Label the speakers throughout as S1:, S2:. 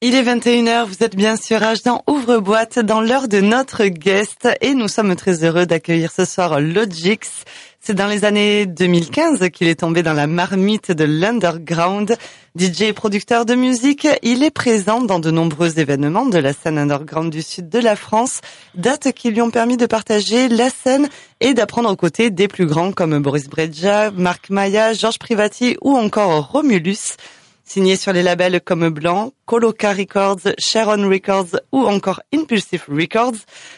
S1: Il est 21h, vous êtes bien sûr H dans Ouvre-boîte dans l'heure de notre guest et nous sommes très heureux d'accueillir ce soir Logix. C'est dans les années 2015 qu'il est tombé dans la marmite de l'underground. DJ et producteur de musique, il est présent dans de nombreux événements de la scène underground du sud de la France, dates qui lui ont permis de partager la scène et d'apprendre aux côtés des plus grands comme Boris Brejcha, Marc Maya, Georges Privati ou encore Romulus. Signé sur les labels comme Blanc, Coloca Records, Sharon Records ou encore Impulsive Records,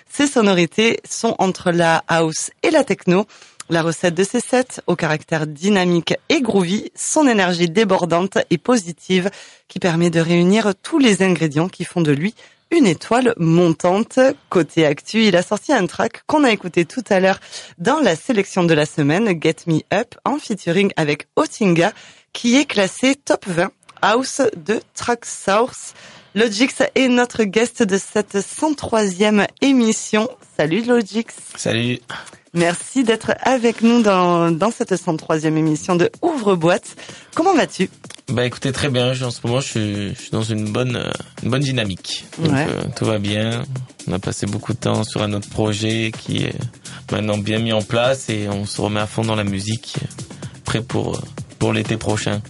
S1: ces sonorités sont entre la house et la techno. La recette de ces sets, au caractère dynamique et groovy, son énergie débordante et positive qui permet de réunir tous les ingrédients qui font de lui une étoile montante. Côté actu, il a sorti un track qu'on a écouté tout à l'heure dans la sélection de la semaine, Get Me Up, en featuring avec Otinga, qui est classé top 20 House de Tracksource. Logix est notre guest de cette 103e émission. Salut Logix.
S2: Salut.
S1: Merci d'être avec nous dans, dans cette 103e émission de Ouvre-boîte. Comment vas-tu?
S2: Bah écoutez très bien, en ce moment je suis, je suis dans une bonne une bonne dynamique. Donc
S1: Ouais.
S2: euh, tout va bien. On a passé beaucoup de temps sur un autre projet qui est maintenant bien mis en place et on se remet à fond dans la musique, prêt pour pour l'été prochain.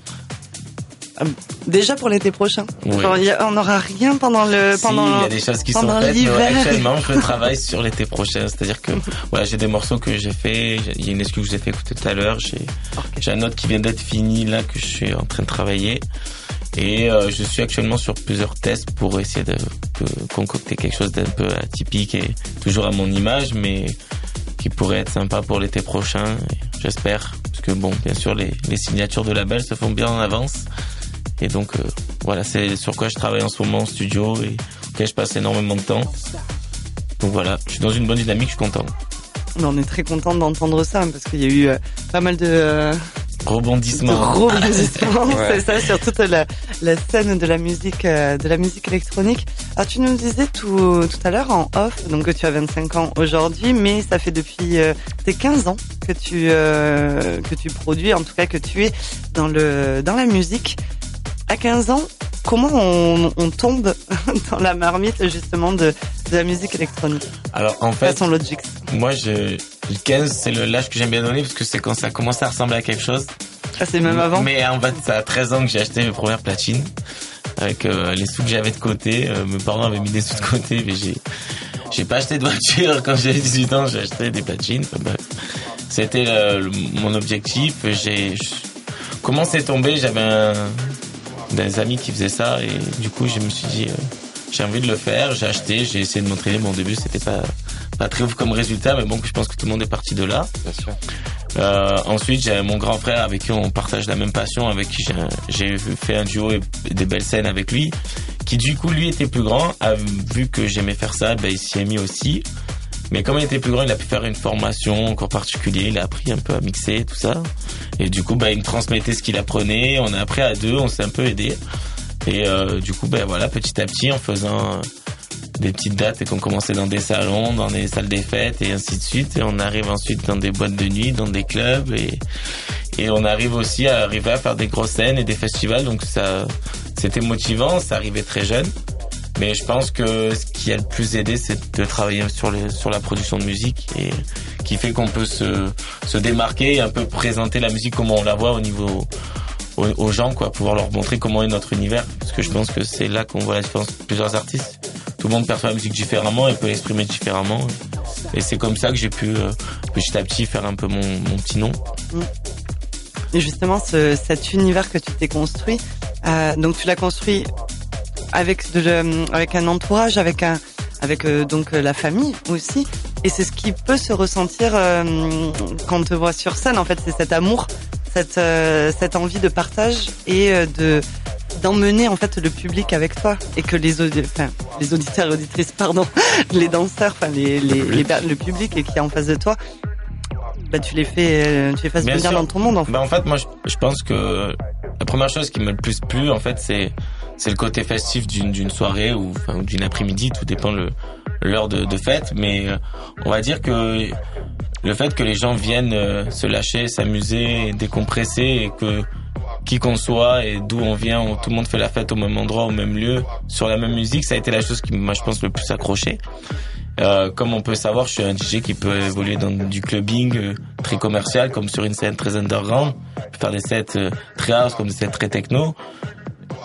S1: Déjà pour l'été prochain.
S2: Oui.
S1: A- on n'aura rien pendant le
S2: Si,
S1: pendant
S2: il y a des choses qui sont faites, mais actuellement je travaille sur l'été prochain. C'est-à-dire que voilà, j'ai des morceaux que j'ai fait, il y a une excuse que j'ai fait écouter tout à l'heure, j'ai j'ai un autre qui vient d'être fini là que je suis en train de travailler. Et euh, je suis actuellement sur plusieurs tests pour essayer de, de concocter quelque chose d'un peu atypique et toujours à mon image, mais qui pourrait être sympa pour l'été prochain, j'espère. Parce que bon, bien sûr, les, les signatures de label se font bien en avance. Et donc euh, voilà, c'est sur quoi je travaille en ce moment en studio et auquel je passe énormément de temps. Donc voilà, je suis dans une bonne dynamique, je suis content.
S1: On est très content d'entendre ça parce qu'il y a eu euh, pas mal de, euh, de rebondissements,
S2: Ouais.
S1: c'est ça, sur toute la, la scène de la musique, euh, de la musique électronique. Alors tu nous disais tout, tout à l'heure en off, donc que tu as 25 ans aujourd'hui, mais ça fait depuis euh, tes 15 ans que tu euh, que tu produis, en tout cas que tu es dans le dans la musique. À 15 ans, comment on, on tombe dans la marmite justement de, de la musique électronique?
S2: Alors en fait,
S1: Façon Logic.
S2: Moi, je, le 15, c'est le l'âge que j'aime bien donner parce que c'est quand ça commence à ressembler à quelque chose.
S1: Ah, c'est même avant?
S2: Mais en fait, ça a 13 ans que j'ai acheté mes premières platines. Avec euh, les sous que j'avais de côté. Euh, mes parents avaient mis des sous de côté, mais j'ai, j'ai pas acheté de voiture quand j'avais 18 ans, j'ai acheté des platines. C'était mon objectif. J'ai, comment c'est tombé, j'avais un, des amis qui faisaient ça et du coup, je me suis dit, euh, j'ai envie de le faire, j'ai acheté, j'ai essayé de m'entraîner. Bon, au début, c'était pas, pas très ouf comme résultat, mais bon, je pense que tout le monde est parti de là.
S3: Bien sûr.
S2: Euh, ensuite, j'ai mon grand frère avec qui on partage la même passion, avec qui j'ai- j'ai fait un duo et des belles scènes avec lui, qui du coup, lui était plus grand, a vu que j'aimais faire ça, ben, il s'y est mis aussi. Mais comme il était plus grand, il a pu faire une formation encore particulière, il a appris un peu à mixer, tout ça. Et du coup, ben, il me transmettait ce qu'il apprenait, on a appris à deux, on s'est un peu aidé. Et euh, du coup, ben voilà, petit à petit, en faisant euh, des petites dates et qu'on commençait dans des salons, dans des salles des fêtes et ainsi de suite. Et on arrive ensuite dans des boîtes de nuit, dans des clubs et, et on arrive aussi à arriver à faire des grosses scènes et des festivals. Donc ça, c'était motivant, ça arrivait très jeune. Mais je pense que ce qui a le plus aidé, c'est de travailler sur, la production de musique et qui fait qu'on peut se, démarquer et un peu présenter la musique comme on la voit au niveau aux, gens, quoi, pouvoir leur montrer comment est notre univers. Parce que je pense que c'est là qu'on voit la différence de plusieurs artistes. Tout le monde perçoit la musique différemment et peut l'exprimer différemment. Et c'est comme ça que j'ai pu euh, petit à petit faire un peu mon, petit nom.
S1: Et justement, ce, cet univers que tu t'es construit, euh, donc tu l'as construit avec de, le- avec un entourage, avec un, avec euh, donc euh, la famille aussi. Et c'est ce qui peut se ressentir euh, quand on te voit sur scène. En fait, c'est cet amour, cette euh, cette envie de partage et euh, de d'emmener en fait le public avec toi et que les audi- enfin les auditeurs et auditrices pardon les danseurs enfin les les, les per- le public et qui est en face de toi bah tu les fais euh, tu les fasses venir dans ton monde en fait.
S2: Bah en fait moi je, je pense que la première chose qui m'a le plus plu en fait c'est c'est le côté festif d'une soirée ou d'une après-midi tout dépend le l'heure de, fête mais euh, on va dire que le fait que les gens viennent euh, se lâcher s'amuser décompresser et que qui qu'on soit et d'où on vient, tout le monde fait la fête au même endroit, au même lieu, sur la même musique, ça a été la chose qui m'a, je pense, le plus accroché. Euh, comme on peut savoir, je suis un DJ qui peut évoluer dans du clubbing euh, très commercial, comme sur une scène très underground, faire des sets très house, comme des sets très techno.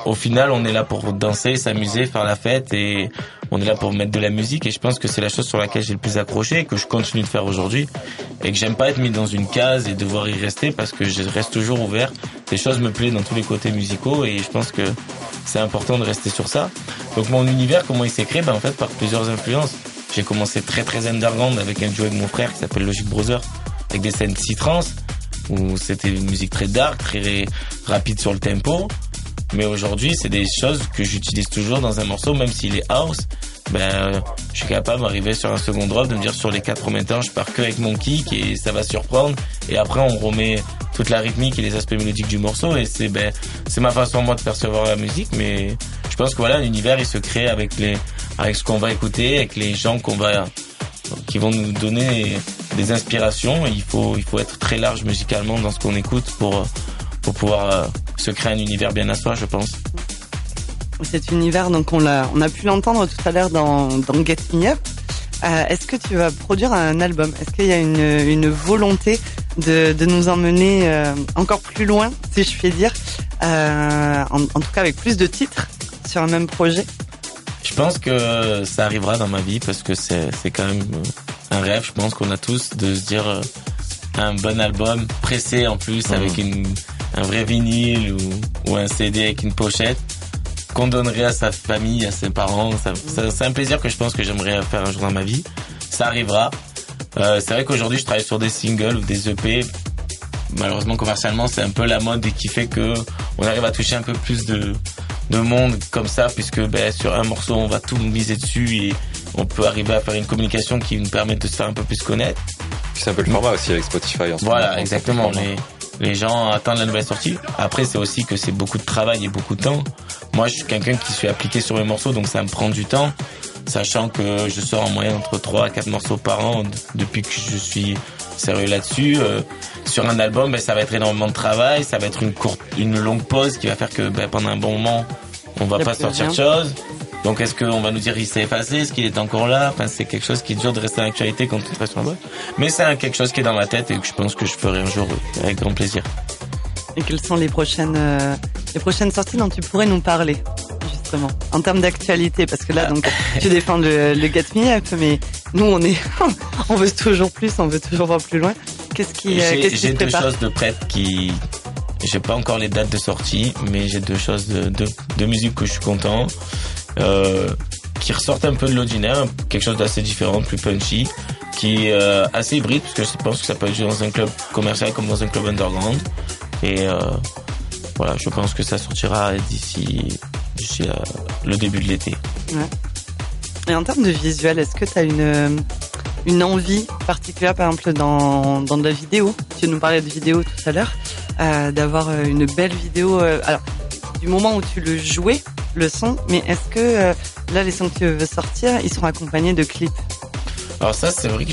S2: Au final, on est là pour danser, s'amuser, faire la fête et on est là pour mettre de la musique et je pense que c'est la chose sur laquelle j'ai le plus accroché et que je continue de faire aujourd'hui et que j'aime pas être mis dans une case et devoir y rester parce que je reste toujours ouvert. Les choses me plaisent dans tous les côtés musicaux et je pense que c'est important de rester sur ça. Donc mon univers, comment il s'est créé? Ben, En fait, par plusieurs influences. J'ai commencé très très underground avec un duo avec mon frère qui s'appelle Logic Brother avec des scènes si trans où c'était une musique très dark, très rapide sur le tempo. Mais aujourd'hui, c'est des choses que j'utilise toujours dans un morceau, même s'il est house. Ben, je suis capable d'arriver sur un second drop, de me dire sur les quatre premiers temps, je pars que avec mon kick et ça va surprendre. Et après, on remet toute la rythmique et les aspects mélodiques du morceau. Et c'est ben, c'est ma façon moi de percevoir la musique. Mais je pense que voilà, l'univers il se crée avec les avec ce qu'on va écouter, avec les gens qu'on va qui vont nous donner des inspirations. il faut il faut être très large musicalement dans ce qu'on écoute pour pour pouvoir euh, se créer un univers bien à soi, je pense.
S1: Cet univers, donc on l'a, on a pu l'entendre tout à l'heure dans, dans Get Me Up. Euh, est-ce que tu vas produire un album? Est-ce qu'il y a une, une volonté de, de nous emmener euh, encore plus loin, si je puis dire, euh, en, en, tout cas avec plus de titres sur un même projet?
S2: Je pense que ça arrivera dans ma vie parce que c'est, c'est quand même un rêve, je pense qu'on a tous, de se dire un bon album pressé en plus avec une, un vrai vinyle ou, ou un CD avec une pochette qu'on donnerait à sa famille, à ses parents. Ça, c'est un plaisir que je pense que j'aimerais faire un jour dans ma vie. Ça arrivera. Euh, c'est vrai qu'aujourd'hui, je travaille sur des singles ou des EP. Malheureusement, commercialement, c'est un peu la mode et qui fait que on arrive à toucher un peu plus de, de monde comme ça, puisque ben, sur un morceau, on va tout miser dessus et on peut arriver à faire une communication qui nous permet de se faire un peu plus connaître.
S3: C'est un peu le format aussi avec Spotify. En
S2: ce voilà, moment, exactement. Les gens attendent la nouvelle sortie. Après, c'est aussi que c'est beaucoup de travail et beaucoup de temps. Moi, je suis quelqu'un qui suis appliqué sur mes morceaux, donc ça me prend du temps. Sachant que je sors en moyenne entre 3 à 4 morceaux par an depuis que je suis sérieux là-dessus. Euh, sur un album, ben, ça va être énormément de travail, ça va être une courte, une longue pause qui va faire que ben, pendant un bon moment, on va pas sortir de choses. Donc est-ce qu'on va nous dire qu'il s'est effacé, est-ce qu'il est encore là? Enfin, c'est quelque chose qui est dur de rester en actualité quand on sur un album. Mais c'est quelque chose qui est dans ma tête et que je pense que je ferai un jour avec grand plaisir.
S1: Et quelles sont les prochaines, euh, les prochaines sorties dont tu pourrais nous parler justement en termes d'actualité? Parce que là donc tu défends le, le Get Me Up mais nous on est on veut toujours plus on veut toujours voir plus loin. Qu'est-ce qui
S2: j'ai,
S1: qu'est-ce
S2: j'ai
S1: qui
S2: deux
S1: prépare?
S2: choses de prêtes qui j'ai pas encore les dates de sortie mais j'ai deux choses de, de, de musique que je suis content. euh, qui ressortent un peu de l'ordinaire quelque chose d'assez différent plus punchy qui est euh, assez hybride parce que je pense que ça peut être joué dans un club commercial comme dans un club underground et euh, voilà je pense que ça sortira d'ici euh, le début de l'été
S1: Ouais. Et en termes de visuel, est-ce que tu as une, une envie particulière, par exemple, dans, dans de la vidéo? Tu nous parlais de vidéo tout à l'heure, euh, d'avoir euh, une belle vidéo. euh, alors, du moment où tu le jouais, le son, mais est-ce que euh, là, les sons que tu veux sortir, ils seront accompagnés de clips?
S2: Alors ça, c'est vrai que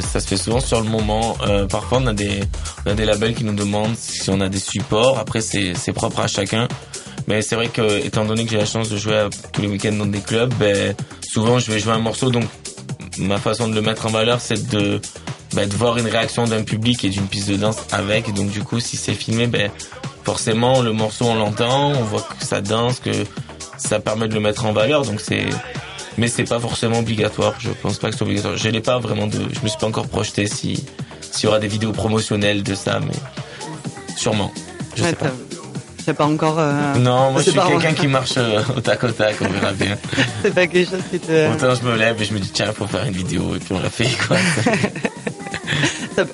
S2: ça se fait souvent sur le moment. Euh, parfois, on a des, on a des labels qui nous demandent si on a des supports. Après, c'est, propre à chacun. Mais c'est vrai que, étant donné que j'ai la chance de jouer tous les week-ends dans des clubs, ben, souvent je vais jouer un morceau. Donc, ma façon de le mettre en valeur, c'est de, ben, de voir une réaction d'un public et d'une piste de danse avec. Donc, du coup, si c'est filmé, ben, forcément, le morceau, on l'entend, on voit que ça danse, que ça permet de le mettre en valeur. Donc, c'est, mais c'est pas forcément obligatoire. Je pense pas que c'est obligatoire. Je l'ai pas vraiment de, je me suis pas encore projeté si, s'il y aura des vidéos promotionnelles de ça, mais sûrement. Je
S1: Ouais,
S2: sais pas.
S1: C'est pas encore. euh,
S2: Non, moi je suis quelqu'un qui marche euh, au tac au tac, on verra bien.
S1: C'est pas quelque chose qui te.
S2: Autant je me lève et je me dis tiens, faut faire une vidéo et puis on l'a fait quoi.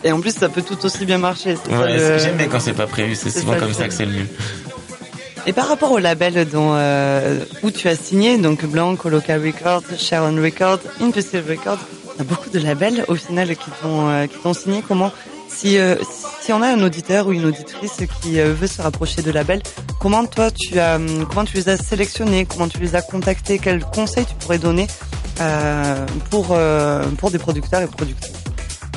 S1: Et en plus, ça peut tout aussi bien marcher.
S2: Ouais,
S1: le-
S2: J'aime bien quand c'est pas prévu, c'est souvent
S1: ça,
S2: comme ça que c'est le mieux.
S1: Et par rapport au label dont, euh, où tu as signé, donc Blanc, Local Records, Sharon Records, Impulsive Records, il y a beaucoup de labels au final qui t'ont signé. Comment si euh, si on a un auditeur ou une auditrice qui euh, veut se rapprocher de labels, comment toi tu as hum, comment tu les as sélectionnés, comment tu les as contactés, quels conseils tu pourrais donner euh, pour euh, pour des producteurs et productrices?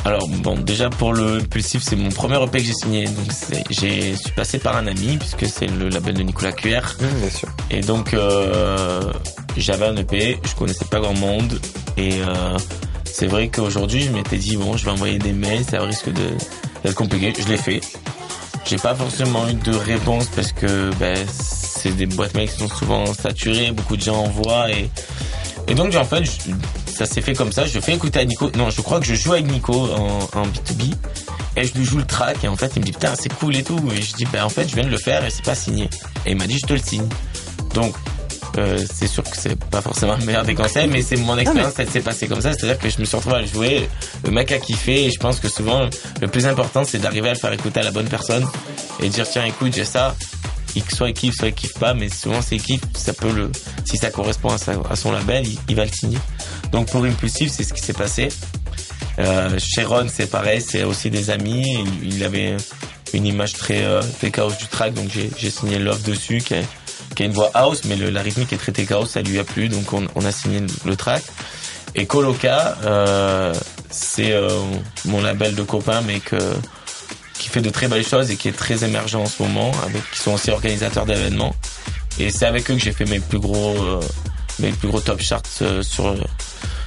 S2: Alors bon, déjà pour le Impulsif, c'est mon premier EP que j'ai signé. Donc j'ai je suis passé par un ami puisque c'est le label de Nicolas QR.
S3: Mmh, bien sûr.
S2: Et donc euh, j'avais un EP, je connaissais pas grand monde et euh, c'est vrai qu'aujourd'hui je m'étais dit bon, je vais envoyer des mails, ça risque de d'être compliqué. Je l'ai fait. J'ai pas forcément eu de réponse parce que ben, c'est des boîtes mails qui sont souvent saturées, beaucoup de gens envoient et et donc en fait ça s'est fait comme ça. Je fais écouter à Nico. Non, je crois que je joue avec Nico en, en B2B et je lui joue le track et en fait il me dit putain c'est cool et tout et je dis ben en fait je viens de le faire et c'est pas signé et il m'a dit je te le signe. Donc euh, c'est sûr que c'est pas forcément le meilleur des conseils, mais c'est mon expérience, ça s'est passé comme ça. C'est-à-dire que je me suis retrouvé à le jouer, le mec a kiffé, et je pense que souvent, le plus important, c'est d'arriver à le faire écouter à la bonne personne, et dire, tiens, écoute, j'ai ça, il- soit il kiffe, soit il kiffe pas, mais souvent c'est kiffe, ça peut le, si ça correspond à, sa- à son label, il, il va le signer. Donc pour Impulsive, c'est ce qui s'est passé. Euh, Sharon, c'est pareil, c'est aussi des amis, il, il avait une image très euh, tech house du track, donc j'ai j'ai signé Love dessus, qui a, qui a une voix house, mais le, la rythmique est tech house, ça lui a plu, donc on, on a signé le, track. Et Coloca, euh, c'est euh, mon label de copains, mais que, qui fait de très belles choses et qui est très émergent en ce moment, avec qui sont aussi organisateurs d'événements. Et c'est avec eux que j'ai fait mes plus gros, euh, mes plus gros top charts euh, sur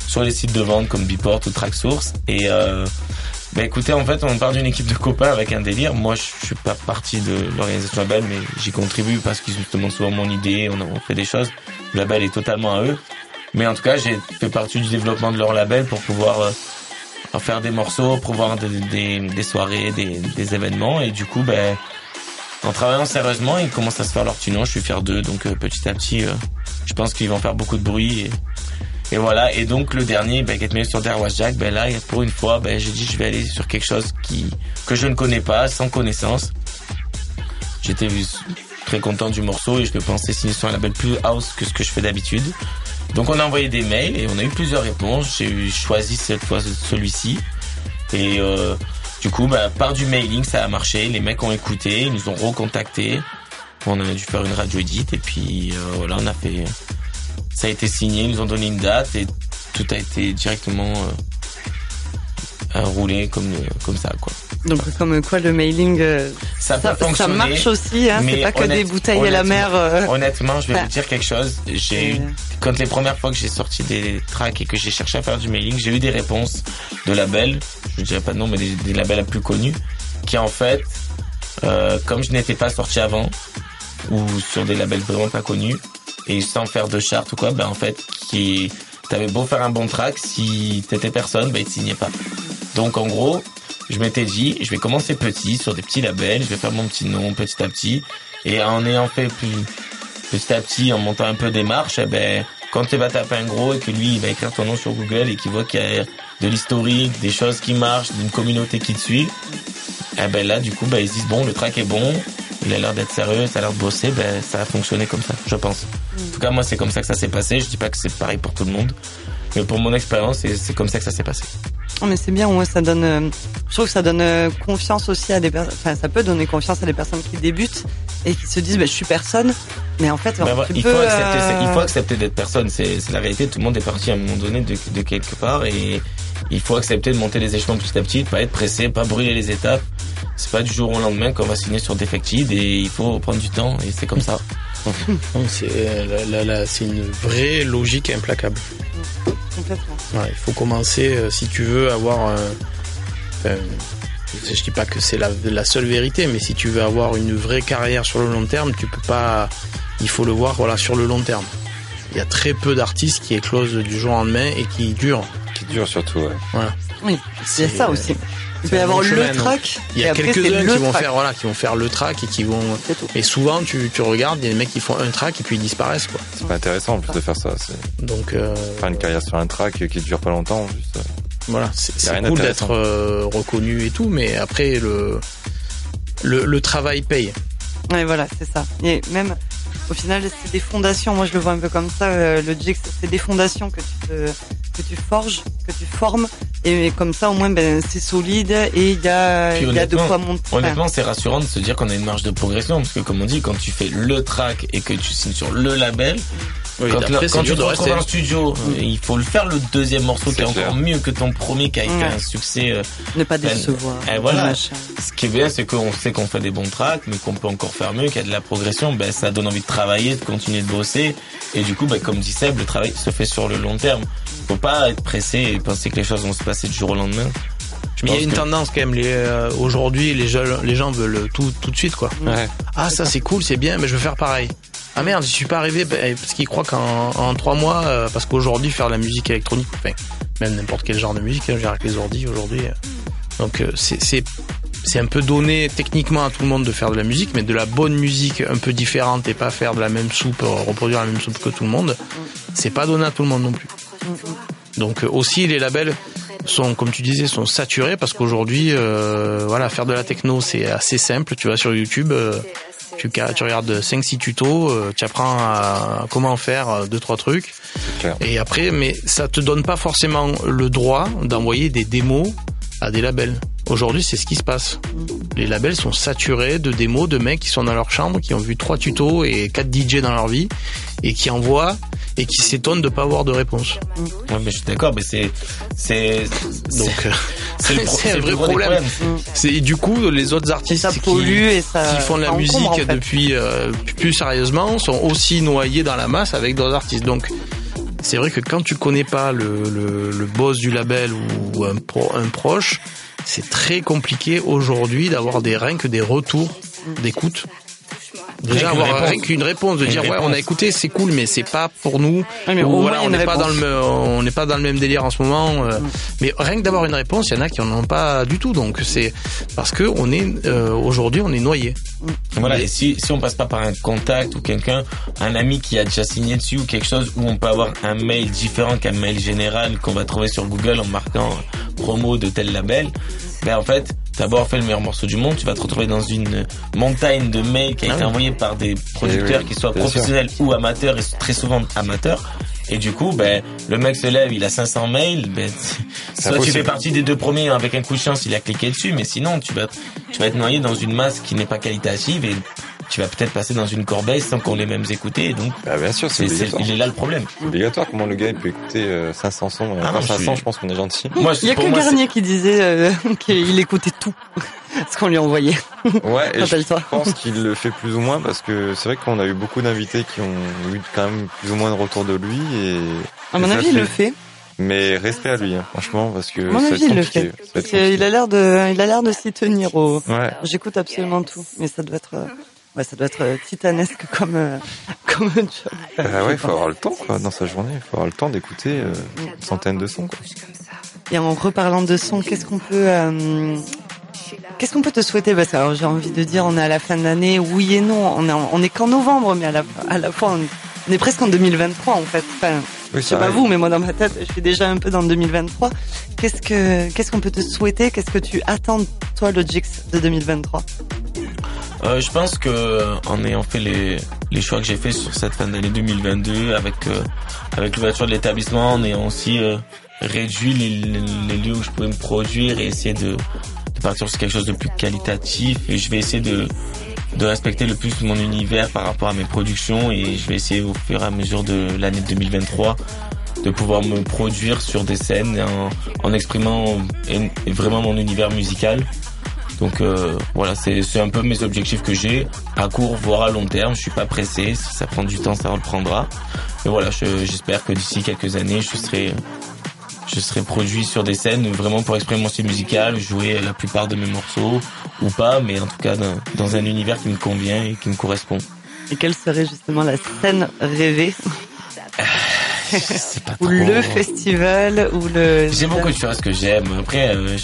S2: sur les sites de vente comme Biport ou Tracksource. Et euh, bah écoutez, en fait, on part d'une équipe de copains avec un délire. Moi, je suis pas partie de l'organisation label, mais j'y contribue parce qu'ils me demandent souvent mon idée, on, on fait des choses. Le label est totalement à eux. Mais en tout cas, j'ai fait partie du développement de leur label pour pouvoir euh, faire des morceaux, pouvoir des, des, des soirées, des, des événements. Et du coup, ben, en travaillant sérieusement, ils commencent à se faire leur tunon. Je suis fier d'eux, donc euh, petit à petit, euh, je pense qu'ils vont faire beaucoup de bruit. Et voilà. Et donc le dernier, ben, Get Me sur There Was Jack, ben là, pour une fois, ben, j'ai dit je vais aller sur quelque chose qui que je ne connais pas, sans connaissance. J'étais très content du morceau et je le pensais signer sur un label plus house que ce que je fais d'habitude. Donc on a envoyé des mails et on a eu plusieurs réponses. J'ai choisi cette fois celui-ci. Et euh, du coup, bah, par du mailing, ça a marché. Les mecs ont écouté, ils nous ont recontacté. On a dû faire une radio edit et puis euh, voilà, on a fait. Ça a été signé, ils nous ont donné une date et tout a été directement euh, roulé comme comme ça quoi.
S1: Donc comme quoi le mailing, euh,
S2: Ça,
S1: ça,
S2: peut fonctionner.
S1: ça marche aussi. Hein, c'est
S2: mais
S1: pas que des bouteilles à la mer. euh,
S2: Honnêtement, je vais vous dire quelque chose. J'ai eu,
S1: euh,
S2: quand les premières fois que j'ai sorti des tracks et que j'ai cherché à faire du mailing, j'ai eu des réponses de labels, je dirais pas de nom, mais des, des labels plus connus, qui en fait, euh, comme je n'étais pas sorti avant, ou sur des labels vraiment pas connus, et sans faire de charte ou quoi, ben en fait, qui, t'avais beau faire un bon track, si t'étais personne, ben ils te signaient pas. Donc en gros, je m'étais dit, je vais commencer petit, sur des petits labels, je vais faire mon petit nom petit à petit, et en ayant fait plus, petit à petit, en montant un peu des marches, eh ben, quand tu vas taper un gros et que lui, il va écrire ton nom sur Google et qu'il voit qu'il y a de l'historique, des choses qui marchent, d'une communauté qui te suit, eh ben là, du coup, ben, ils se disent, bon, le track est bon, il a l'air d'être sérieux, ça a l'air de bosser, ben, ça a fonctionné comme ça, je pense. En tout cas, moi, c'est comme ça que ça s'est passé. Je dis pas que c'est pareil pour tout le monde. Mais pour mon expérience, c'est comme ça que ça s'est passé.
S1: Oh, mais c'est bien, ouais, ça donne. euh, je trouve que ça donne euh, confiance aussi à des personnes. Enfin, ça peut donner confiance à des personnes qui débutent et qui se disent, bah, je suis personne. Mais en fait,
S2: Ben,
S1: tu
S2: voilà, il,
S1: peux,
S2: faut accepter,
S1: euh,
S2: il faut accepter d'être personne. C'est c'est la réalité. Tout le monde est parti à un moment donné de, de quelque part et il faut accepter de monter les échelons petit à petit, pas être pressé, pas brûler les étapes. C'est pas du jour au lendemain qu'on va signer sur Defected et il faut prendre du temps et c'est comme ça.
S4: Non, C'est là, là, là, c'est une vraie logique implacable.
S1: Complètement.
S4: Ouais, il faut commencer euh, si tu veux avoir. un- enfin, je dis pas que c'est la, la seule vérité, mais si tu veux avoir une vraie carrière sur le long terme, tu peux pas. Il faut le voir voilà sur le long terme. Il y a très peu d'artistes qui éclosent du jour au lendemain et qui durent.
S3: Qui dure surtout, ouais.
S4: Voilà.
S1: Oui, c'est ça aussi. Il peut y avoir le track.
S4: Il y a quelques-uns qui vont
S1: track.
S4: faire voilà, qui vont faire le track et qui vont.
S1: C'est tout.
S4: Et souvent, tu, tu regardes, il y a des mecs qui font un track et puis ils disparaissent quoi.
S3: C'est pas intéressant en plus de faire ça. C'est
S4: Donc euh,
S3: faire une carrière sur un track qui dure pas longtemps. Juste, euh,
S4: Voilà, c'est cool d'être euh, reconnu et tout, mais après le le, le travail paye.
S1: Ouais, voilà, c'est ça. Et même, au final, c'est des fondations. Moi, je le vois un peu comme ça. euh, le Jix, c'est des fondations que tu te, que tu forges, que tu formes. Et comme ça, au moins, ben, c'est solide et il y a, y a de quoi monter.
S2: Honnêtement, c'est rassurant de se dire qu'on a une marge de progression parce que comme on dit, quand tu fais le track et que tu signes sur le label,
S4: Oui,
S2: quand,
S4: après,
S2: le- quand tu te retrouves
S4: rester.
S2: en studio, il faut le faire le deuxième morceau qui est
S3: clair.
S2: encore mieux que ton premier qui a été un succès. euh,
S1: Ne pas
S2: Ben,
S1: décevoir.
S2: et voilà.
S1: machin.
S2: Ce qui est bien, c'est qu'on sait qu'on fait des bons tracks, mais qu'on peut encore faire mieux, qu'il y a de la progression. Ben, ça donne envie de travailler, de continuer de bosser. Et du coup, ben, comme dit Seb, le travail se fait sur le long terme. Faut pas être pressé et penser que les choses vont se passer du jour au lendemain. Je
S4: Mais il y a une
S2: que-
S4: tendance quand même. Les, euh, aujourd'hui, les gens, les gens veulent tout, tout de suite, quoi.
S3: Ouais.
S4: Ah, ça c'est cool, c'est bien, mais je veux faire pareil. Ah merde, je suis pas arrivé ben, parce qu'ils croient qu'en en trois mois, euh, parce qu'aujourd'hui faire de la musique électronique, enfin même n'importe quel genre de musique, hein, avec les ordi aujourd'hui. euh. Donc euh, c'est c'est c'est un peu donné techniquement à tout le monde de faire de la musique, mais de la bonne musique un peu différente et pas faire de la même soupe, euh, reproduire la même soupe que tout le monde, c'est pas donné à tout le monde non plus. Donc euh, aussi les labels sont, comme tu disais, sont saturés parce qu'aujourd'hui, euh, voilà, faire de la techno c'est assez simple. Tu vas sur YouTube, euh, tu, regardes 5-6 tutos, euh, tu apprends à comment faire euh, deux trois trucs. Et après, mais ça te donne pas forcément le droit d'envoyer des démos à des labels. Aujourd'hui, c'est ce qui se passe. Les labels sont saturés de démos de mecs qui sont dans leur chambre, qui ont vu trois tutos et quatre DJ dans leur vie et qui envoient et qui s'étonnent de pas avoir de réponse.
S2: Ouais, mais je suis d'accord, mais c'est, c'est,
S4: Donc, euh,
S2: c'est le pro-
S4: vrai problème. c'est et du coup les autres artistes
S1: ça
S4: qui,
S1: pollue et ça.
S4: qui font de la musique
S1: encombre, en fait.
S4: depuis euh, plus sérieusement sont aussi noyés dans la masse avec d'autres artistes. Donc c'est vrai que quand tu connais pas le, boss du label ou un, pro, un proche, c'est très compliqué aujourd'hui d'avoir des rien que des retours d'écoute. Déjà avoir
S2: réponse.
S4: rien qu'une réponse de
S2: Une
S4: dire ouais on a écouté c'est cool mais c'est pas pour nous.
S1: Ouais, mais
S4: Ou
S1: au
S4: voilà
S1: moins,
S4: on n'est pas dans le on n'est pas dans le même délire en ce moment euh, mais rien que d'avoir une réponse il y en a qui en ont pas du tout. Donc c'est parce que on est euh, aujourd'hui on est noyé.
S2: Voilà, et si, si on passe pas par un contact ou quelqu'un, un ami qui a déjà signé dessus ou quelque chose où on peut avoir un mail différent qu'un mail général qu'on va trouver sur Google en marquant promo de tel label, ben en fait, t'as beau avoir fait le meilleur morceau du monde, tu vas te retrouver dans une montagne de mails qui a
S4: Ah
S2: été envoyé par des producteurs
S3: Eh oui,
S2: qui soient
S3: sûr.
S2: professionnels ou amateurs et très souvent amateurs. Et du coup, ben, le mec se lève, il a 500 mails, ben, soit tu fais partie des deux premiers avec un coup de chance, il a cliqué dessus, mais sinon, tu vas, tu vas être noyé dans une masse qui n'est pas qualitative et tu vas peut-être passer dans une corbeille sans qu'on les mêmes écouter. Donc,
S3: Bah, bien sûr, c'est
S2: il est là le problème.
S3: C'est obligatoire. Comment le gars il peut écouter euh, 500 sons
S2: Ah
S3: Enfin,
S2: non, je
S3: 500,
S2: suis-
S3: je pense qu'on est gentil.
S2: Moi,
S1: Il y a que
S2: moi,
S1: Garnier qui disait euh, qu'il écoutait tout ce qu'on lui envoyait.
S3: Ouais, et je pense qu'il le fait plus ou moins parce que c'est vrai qu'on a eu beaucoup d'invités qui ont eu quand même plus ou moins de retour de lui et.
S1: À mon
S3: et ça
S1: avis, il
S3: fait-
S1: le fait.
S3: Mais restez à lui, hein, franchement, parce que
S1: À mon avis, il le fait.
S3: Compliqué.
S1: a l'air de, il a l'air de s'y tenir au.
S3: Ouais.
S1: J'écoute absolument tout, mais ça doit être, euh, ouais, ça doit être euh, titanesque comme, euh, comme job.
S3: Bah ouais, il faut avoir le temps, quoi, dans sa journée. Il faut avoir le temps d'écouter euh, une centaine de sons, quoi.
S1: Et en reparlant de son, qu'est-ce qu'on peut, euh, qu'est-ce qu'on peut te souhaiter? Parce que alors, j'ai envie de dire, on est à la fin de l'année, oui et non. On est, en- on est qu'en novembre, mais à la, à la fois, on, on est presque en 2023 en fait. Enfin,
S3: Oui,
S1: je sais pas vous, mais moi dans ma tête, je suis déjà un peu dans le 2023. Qu'est-ce que, qu'est-ce qu'on peut te souhaiter? Qu'est-ce que tu attends toi, Logix, de 2023
S2: Euh, je pense que euh, en ayant fait les, les choix que j'ai fait sur cette fin d'année 2022, avec euh, avec l'ouverture de l'établissement, en ayant aussi euh, réduit les, les, lieux où je pouvais me produire et essayer de, de partir sur quelque chose de plus qualitatif. Et je vais essayer de de respecter le plus mon univers par rapport à mes productions et je vais essayer au fur et à mesure de l'année 2023 de pouvoir me produire sur des scènes en, en exprimant vraiment mon univers musical. Donc euh, voilà, c'est c'est un peu mes objectifs que j'ai à court voire à long terme. Je suis pas pressé, si ça prend du temps, ça reprendra. Mais voilà, je- j'espère que d'ici quelques années, je serai je serai produit sur des scènes vraiment pour exprimer mon style musical, jouer la plupart de mes morceaux ou pas, mais en tout cas dans, dans un univers qui me convient et qui me correspond.
S1: Et quelle serait justement la scène rêvée
S2: C'est pas
S1: ou
S2: trop-
S1: le festival ou le
S2: J'ai beaucoup de choses que j'aime. Après, euh,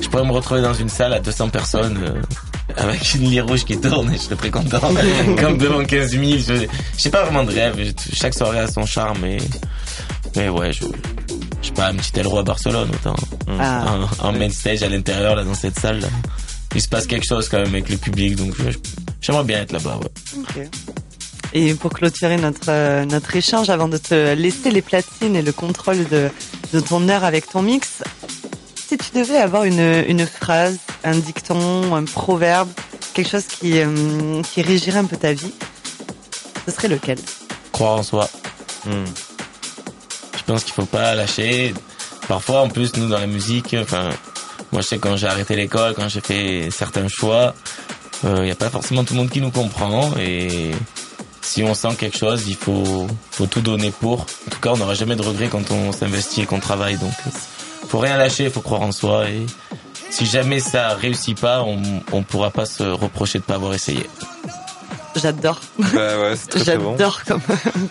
S2: je, pourrais me retrouver dans une salle à 200 personnes euh, avec une lit rouge qui tourne et je serais très content. Comme devant 15 000. Je j'ai pas vraiment de rêve. Chaque soirée a son charme. Mais, mais ouais, je, je sais pas, un petit Elroi à Barcelone autant.
S1: Ah.
S2: En main stage à l'intérieur, là, dans cette salle. Là. Il se passe quelque chose quand même avec le public. Donc j'aimerais bien être là-bas. Ouais.
S1: Ok. Et pour clôturer notre euh, notre échange, avant de te laisser les platines et le contrôle de de ton heure avec ton mix, si tu devais avoir une une phrase, un dicton, un proverbe, quelque chose qui euh, qui régirait un peu ta vie, ce serait lequel?
S2: Croire en soi.
S3: Hmm.
S2: Je pense qu'il faut pas lâcher. Parfois, en plus, nous dans la musique, moi je sais quand j'ai arrêté l'école, quand j'ai fait certains choix, il euh, n'y a pas forcément tout le monde qui nous comprend et si on sent quelque chose, il faut, faut tout donner pour. En tout cas, on n'aura jamais de regrets quand on s'investit et qu'on travaille. Donc, faut rien lâcher, il faut croire en soi et si jamais ça réussit pas, on, on pourra pas se reprocher de pas avoir essayé.
S5: J'adore.
S3: Bah ouais, c'est très, très bon.
S5: J'adore comme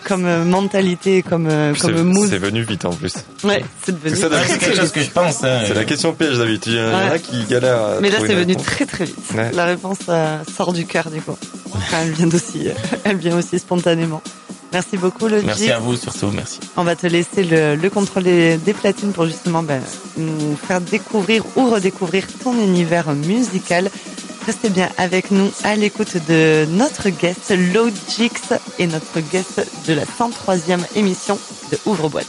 S5: comme euh, mentalité, comme euh, comme mood.
S3: C'est venu vite en plus.
S5: Ouais, c'est devenu.
S2: C'est quelque chose que je pense. Hein.
S3: C'est la question piège d'habitude. Il y en a qui galèrent. À
S5: Mais là, c'est venu très très vite. La réponse euh, sort du cœur du coup. Enfin, elle vient aussi, elle vient aussi spontanément. Merci beaucoup, le
S2: Merci à vous surtout, merci.
S5: On va te laisser le, le contrôle des, des platines pour justement ben, nous faire découvrir ou redécouvrir ton univers musical. Restez bien avec nous à l'écoute de notre guest Logix et notre guest de la 103e émission de Ouvre-boîte.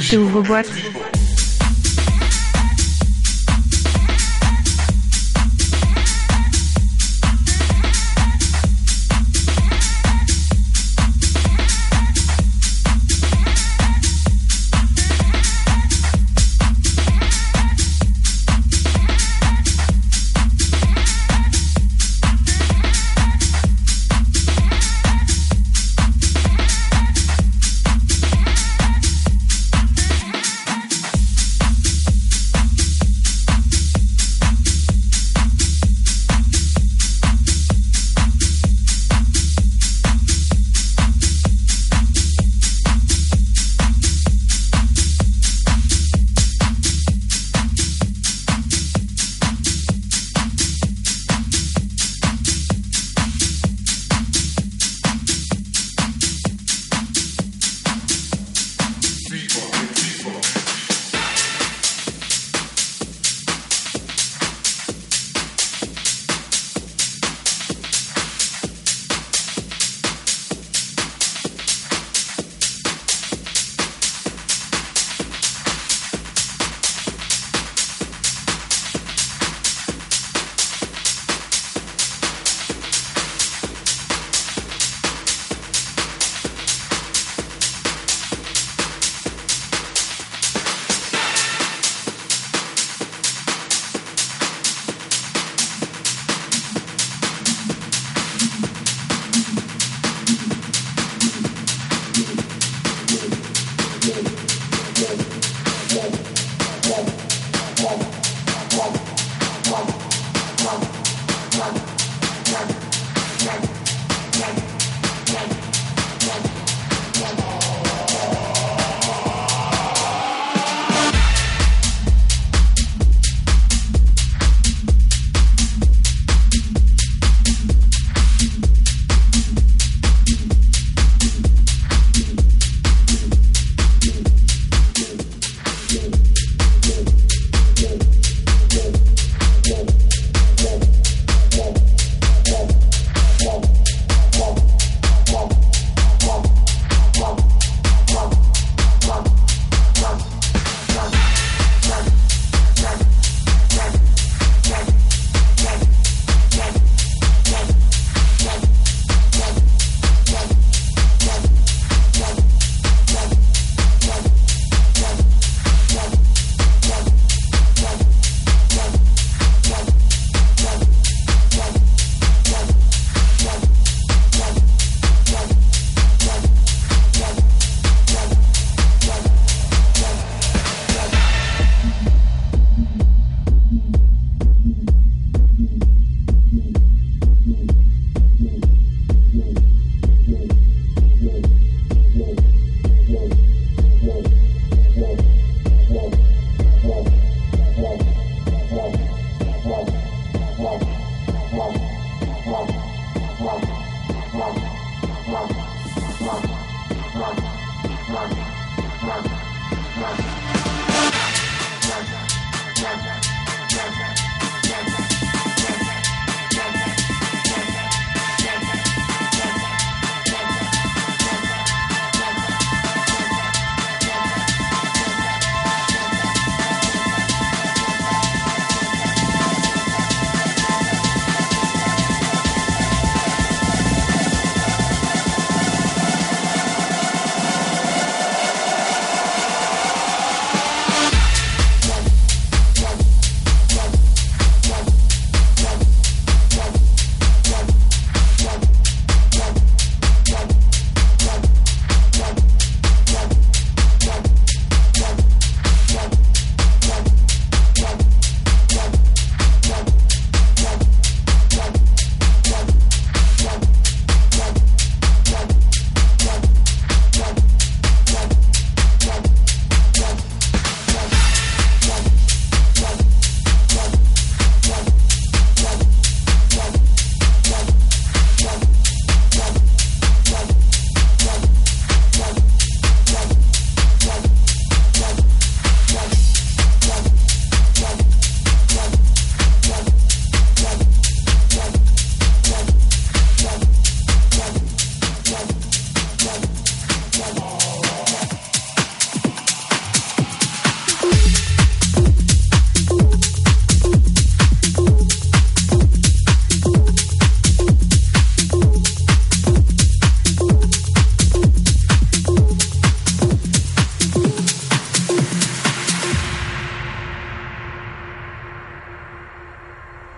S6: C'est ouvre-boîte.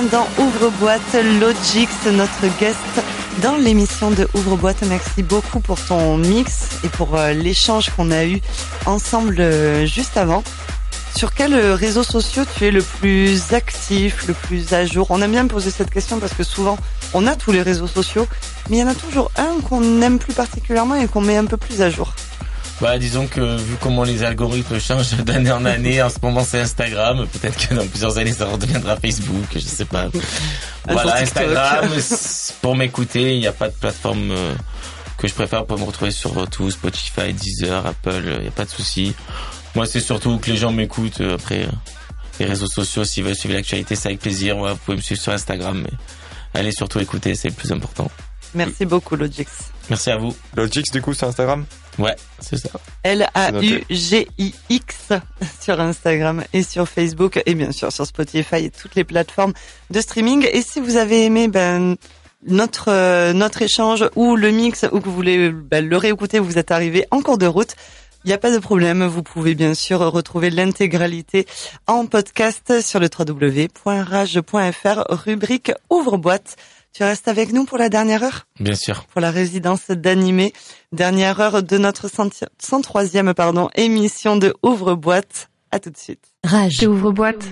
S1: dans Ouvre-boîte Logix, notre guest dans l'émission de Ouvre-boîte. Merci beaucoup pour ton mix et pour euh, l'échange qu'on a eu ensemble euh, juste avant. Sur quels euh, réseaux sociaux tu es le plus actif, le plus à jour? On aime bien poser cette question parce que souvent on a tous les réseaux sociaux, mais il y en a toujours un qu'on aime plus particulièrement et qu'on met un peu plus à jour.
S2: Bah, disons que vu comment les algorithmes changent d'année en année, en ce moment c'est Instagram. Peut-être que dans plusieurs années ça redeviendra Facebook, je sais pas. voilà,
S1: TikTok.
S2: Instagram pour m'écouter. Il n'y a pas de plateforme euh, que je préfère pour me retrouver sur euh, tout, Spotify, Deezer, Apple. Il n'y a pas de souci. Moi, c'est surtout que les gens m'écoutent. euh, Après, euh, les réseaux sociaux, s'ils veulent suivre l'actualité, c'est avec plaisir. Ouais, vous pouvez me suivre sur Instagram, mais allez surtout écouter, c'est le plus important.
S1: Merci beaucoup Logix.
S2: Merci à vous.
S3: Logix, du coup, sur Instagram?
S2: Ouais, c'est ça.
S1: L-A-U-G-I-X sur Instagram et sur Facebook et bien sûr sur Spotify et toutes les plateformes de streaming. Et si vous avez aimé ben, notre euh, notre échange ou le mix ou que vous voulez ben, le réécouter, vous êtes arrivé en cours de route. Il n'y a pas de problème, vous pouvez bien sûr retrouver l'intégralité en podcast sur le www.rage.fr, rubrique ouvre-boîte. Tu restes avec nous pour la dernière heure?
S2: Bien sûr.
S1: pour la résidence d'animé. Dernière heure de notre 103e pardon, émission de Ouvre-boîte. À tout de suite.
S6: Rage.
S7: Ouvre boîte.